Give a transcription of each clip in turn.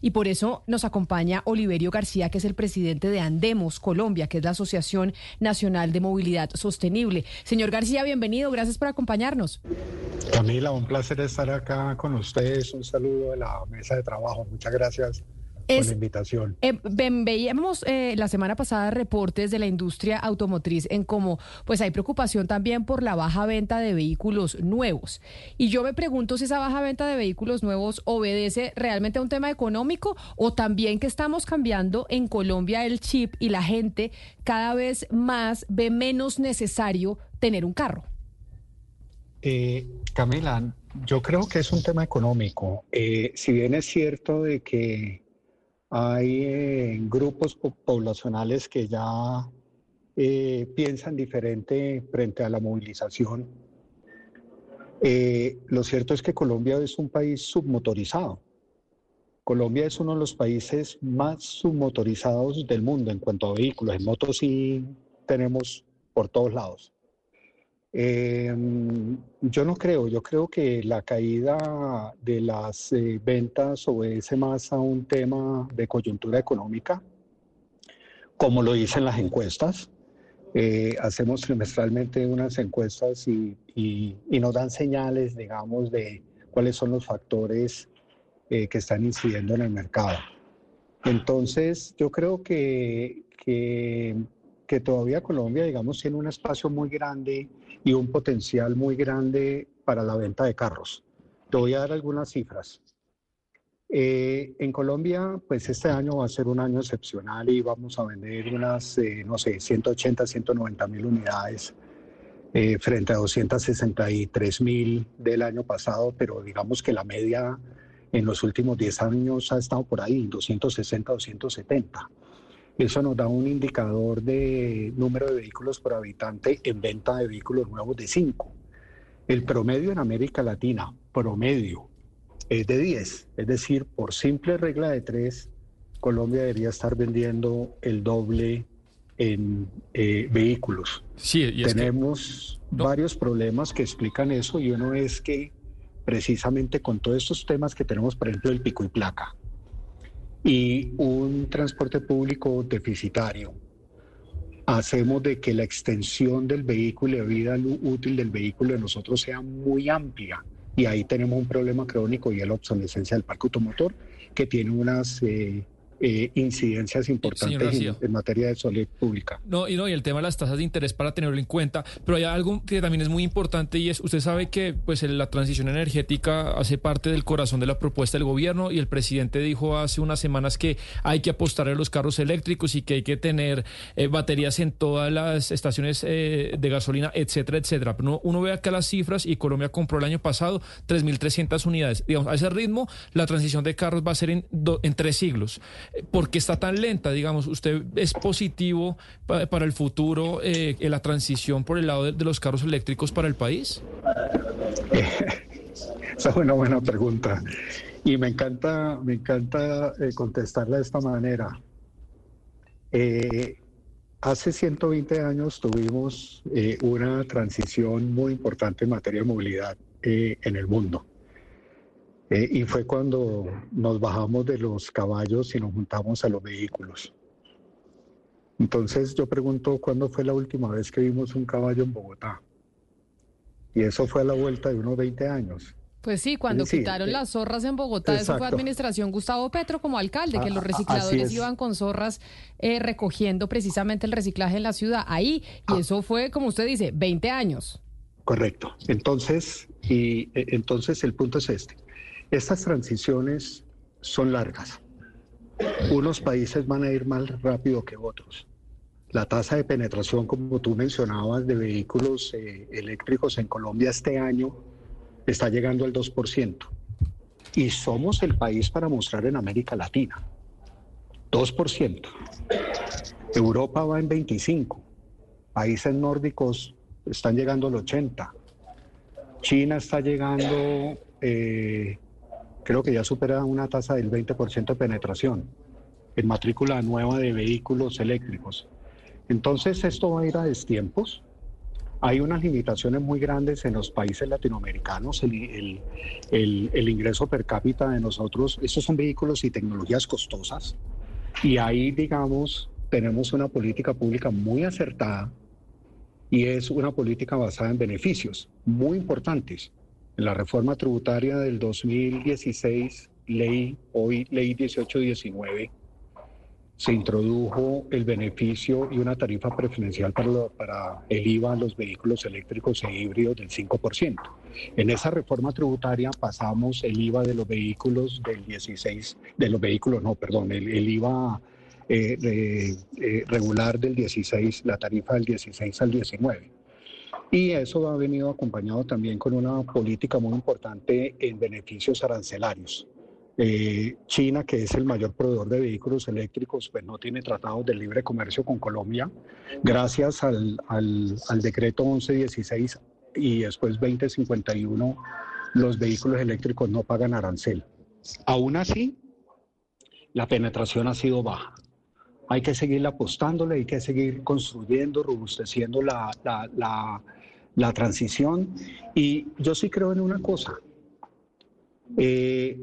y por eso nos acompaña Oliverio García, que es el presidente de Andemos Colombia, que es la Asociación Nacional de Movilidad Sostenible. Señor García, bienvenido, gracias por acompañarnos. Camila, un placer estar acá con ustedes. Un saludo de la mesa de trabajo. Muchas gracias es, la invitación. Eh, veíamos eh, la semana pasada reportes de la industria automotriz en cómo pues hay preocupación también por la baja venta de vehículos nuevos. Y yo me pregunto si esa baja venta de vehículos nuevos obedece realmente a un tema económico o también que estamos cambiando en Colombia el chip y la gente cada vez más ve menos necesario tener un carro. Eh, Camila, yo creo que es un tema económico. Eh, si bien es cierto de que hay eh, grupos poblacionales que ya eh, piensan diferente frente a la movilización. Eh, lo cierto es que Colombia es un país submotorizado. Colombia es uno de los países más submotorizados del mundo en cuanto a vehículos. En motos sí tenemos por todos lados. Eh, yo no creo, yo creo que la caída de las eh, ventas obedece más a un tema de coyuntura económica, como lo dicen las encuestas. Eh, hacemos trimestralmente unas encuestas y, nos dan señales, digamos, de cuáles son los factores que están incidiendo en el mercado. Entonces, yo creo que, que, que todavía Colombia, digamos, tiene un espacio muy grande y un potencial muy grande para la venta de carros. Te voy a dar algunas cifras. Eh, en Colombia, pues este año va a ser un año excepcional y vamos a vender unas, eh, no sé, 180, 190 mil unidades eh, frente a 263 mil del año pasado, pero digamos que la media en los últimos 10 años ha estado por ahí, 260, 270. Eso nos da un indicador de número de vehículos por habitante en venta de vehículos nuevos de 5. El promedio en América Latina, promedio, es de 10. Es decir, por simple regla de 3, Colombia debería estar vendiendo el doble en eh, vehículos. Sí, y Tenemos varios problemas que explican eso y uno es que precisamente con todos estos temas que tenemos, por ejemplo, el pico y placa, y un transporte público deficitario, hacemos de que la extensión del vehículo y la vida útil del vehículo de nosotros sea muy amplia. Y ahí tenemos un problema crónico y es la obsolescencia del parque automotor, que tiene unas eh, eh, incidencias importantes en, materia de salud pública. No y, no, y el tema de las tasas de interés para tenerlo en cuenta, pero hay algo que también es muy importante y es, usted sabe que pues la transición energética hace parte del corazón de la propuesta del gobierno y el presidente dijo hace unas semanas que hay que apostar a los carros eléctricos y que hay que tener eh, baterías en todas las estaciones eh, de gasolina, etcétera, etcétera. Pero uno, ve acá las cifras y Colombia compró el año pasado 3.300 unidades. Digamos, a ese ritmo la transición de carros va a ser en, en tres siglos. ¿Por qué está tan lenta? Digamos, ¿usted es positivo para el futuro eh, en la transición por el lado de, los carros eléctricos para el país? Esa es una buena pregunta. Y me encanta, me encanta eh, contestarla de esta manera. Eh, hace 120 años tuvimos una transición muy importante en materia de movilidad en el mundo. Eh, y fue cuando nos bajamos de los caballos y nos juntamos a los vehículos. Entonces yo pregunto, ¿cuándo fue la última vez que vimos un caballo en Bogotá? Y eso fue a la vuelta de unos 20 años. Pues sí, cuando quitaron eh, las zorras en Bogotá, eso fue administración Gustavo Petro como alcalde, que los recicladores iban con zorras eh, recogiendo precisamente el reciclaje en la ciudad. Ahí, y ah. eso fue, como usted dice, 20 años. Correcto. Entonces, y entonces el punto es este. Estas transiciones son largas. Unos países van a ir más rápido que otros. La tasa de penetración, como tú mencionabas, de vehículos eh, eléctricos en Colombia este año está llegando al 2%. Y somos el país para mostrar en América Latina. 2%. Europa va en 25. Países nórdicos están llegando al 80. China está llegando eh, creo que ya supera una tasa del 20% de penetración en matrícula nueva de vehículos eléctricos. Entonces esto va a ir a destiempos. Hay unas limitaciones muy grandes en los países latinoamericanos. El, el, ingreso per cápita de nosotros, estos son vehículos y tecnologías costosas. Y ahí, digamos, tenemos una política pública muy acertada y es una política basada en beneficios muy importantes. En la reforma tributaria del 2016, ley, hoy ley 1819, se introdujo el beneficio y una tarifa preferencial para, el IVA a los vehículos eléctricos e híbridos del 5%. En esa reforma tributaria pasamos el IVA de los vehículos del 16, de los vehículos, no, perdón, el, IVA eh, eh, regular del 16, la tarifa del 16 al 19. Y eso ha venido acompañado también con una política muy importante en beneficios arancelarios. Eh, China, que es el mayor proveedor de vehículos eléctricos, pues no tiene tratados de libre comercio con Colombia. Gracias al, al, al decreto 1116 y después 2051, los vehículos eléctricos no pagan arancel. Aún así, la penetración ha sido baja. Hay que seguir apostándole, hay que seguir construyendo, robusteciendo la, la, la, la transición. Y yo sí creo en una cosa. Eh,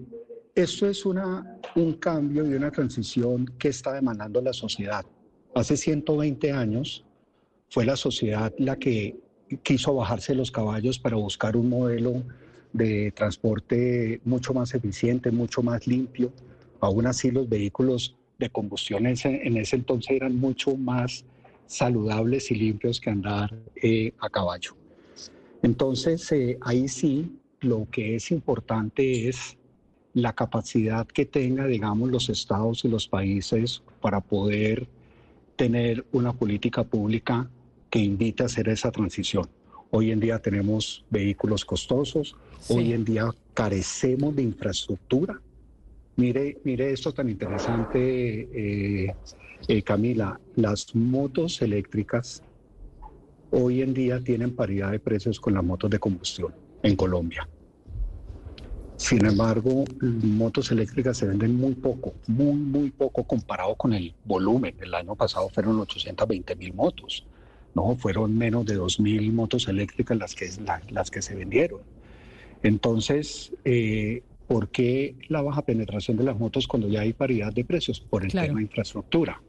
esto es una, un cambio y una transición que está demandando la sociedad. Hace 120 años fue la sociedad la que quiso bajarse los caballos para buscar un modelo de transporte mucho más eficiente, mucho más limpio. Aún así los vehículos de combustión en ese, entonces eran mucho más saludables y limpios que andar eh, a caballo. Entonces eh, ahí sí lo que es importante es la capacidad que tenga, digamos, los estados y los países para poder tener una política pública que invite a hacer esa transición. Hoy en día tenemos vehículos costosos, hoy en día carecemos de infraestructura. Mire, mire esto tan interesante, eh, eh, Camila, las motos eléctricas hoy en día tienen paridad de precios con las motos de combustión en Colombia. Sin embargo, motos eléctricas se venden muy poco, muy, muy poco comparado con el volumen. El año pasado fueron 820 mil motos, ¿no? Fueron menos de 2 mil motos eléctricas las que, las que se vendieron. Entonces, eh, ¿por qué la baja penetración de las motos cuando ya hay paridad de precios? Por el tema de infraestructura.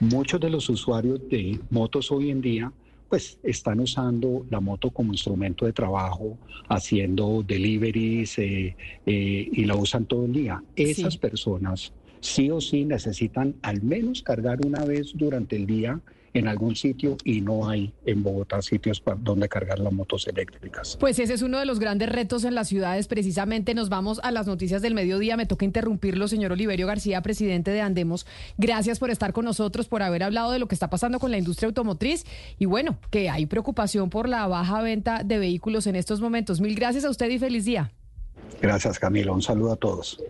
Muchos de los usuarios de motos hoy en día pues están usando la moto como instrumento de trabajo, haciendo deliveries eh, eh, y la usan todo el día. Esas personas sí o sí necesitan al menos cargar una vez durante el día en algún sitio y no hay en Bogotá sitios para donde cargar las motos eléctricas. Pues ese es uno de los grandes retos en las ciudades. Precisamente nos vamos a las noticias del mediodía. Me toca interrumpirlo, señor Oliverio García, presidente de Andemos. Gracias por estar con nosotros, por haber hablado de lo que está pasando con la industria automotriz y bueno, que hay preocupación por la baja venta de vehículos en estos momentos. Mil gracias a usted y feliz día. Gracias, Camila. Un saludo a todos.